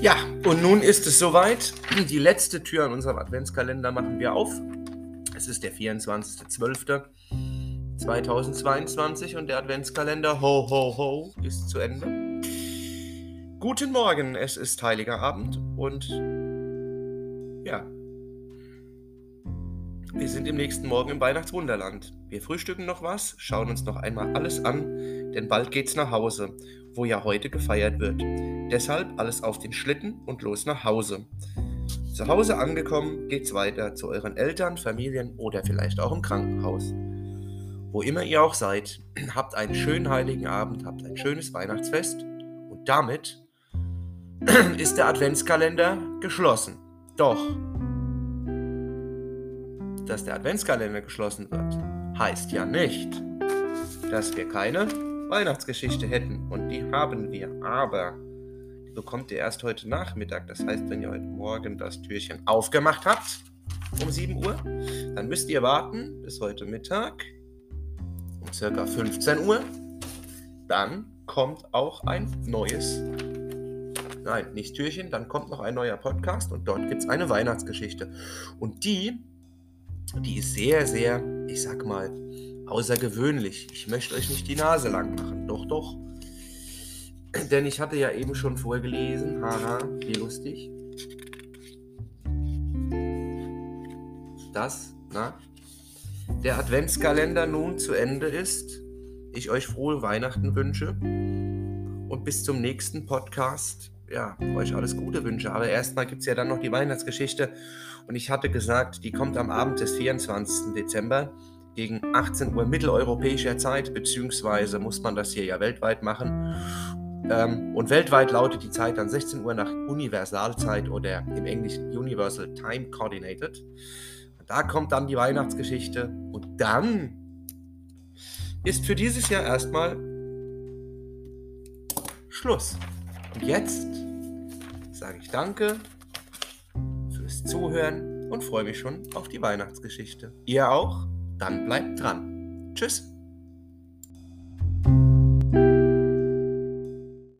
Ja, und nun ist es soweit. Die letzte Tür an unserem Adventskalender machen wir auf. Es ist der 24.12.2022 und der Adventskalender Ho Ho Ho ist zu Ende. Guten Morgen, es ist Heiliger Abend und ja, wir sind im nächsten Morgen im Weihnachtswunderland. Wir frühstücken noch was, schauen uns noch einmal alles an, denn bald geht's nach Hause, wo ja heute gefeiert wird. Deshalb alles auf den Schlitten und los nach Hause. Zu Hause angekommen, geht's weiter zu euren Eltern, Familien oder vielleicht auch im Krankenhaus. Wo immer ihr auch seid, habt einen schönen heiligen Abend, habt ein schönes Weihnachtsfest und damit ist der Adventskalender geschlossen. Doch, dass der Adventskalender geschlossen wird, heißt ja nicht, dass wir keine Weihnachtsgeschichte hätten. Und die haben wir. Aber bekommt ihr erst heute Nachmittag. Das heißt, wenn ihr heute Morgen das Türchen aufgemacht habt, um 7 Uhr, dann müsst ihr warten bis heute Mittag um circa 15 Uhr. Dann kommt auch ein neues, nein, nicht Türchen, dann kommt noch ein neuer Podcast und dort gibt es eine Weihnachtsgeschichte. Und die, die ist sehr, sehr, ich sag mal, außergewöhnlich. Ich möchte euch nicht die Nase lang machen. Doch, doch. Denn ich hatte ja eben schon vorgelesen, haha, wie lustig, dass na, der Adventskalender nun zu Ende ist. Ich euch frohe Weihnachten wünsche und bis zum nächsten Podcast. Ja, euch alles Gute wünsche. Aber erstmal gibt es ja dann noch die Weihnachtsgeschichte. Und ich hatte gesagt, die kommt am Abend des 24. Dezember gegen 18 Uhr mitteleuropäischer Zeit, beziehungsweise muss man das hier ja weltweit machen. Ähm, und weltweit lautet die Zeit dann 16 Uhr nach Universalzeit oder im Englischen Universal Time Coordinated. Da kommt dann die Weihnachtsgeschichte und dann ist für dieses Jahr erstmal Schluss. Und jetzt sage ich danke fürs Zuhören und freue mich schon auf die Weihnachtsgeschichte. Ihr auch? Dann bleibt dran. Tschüss.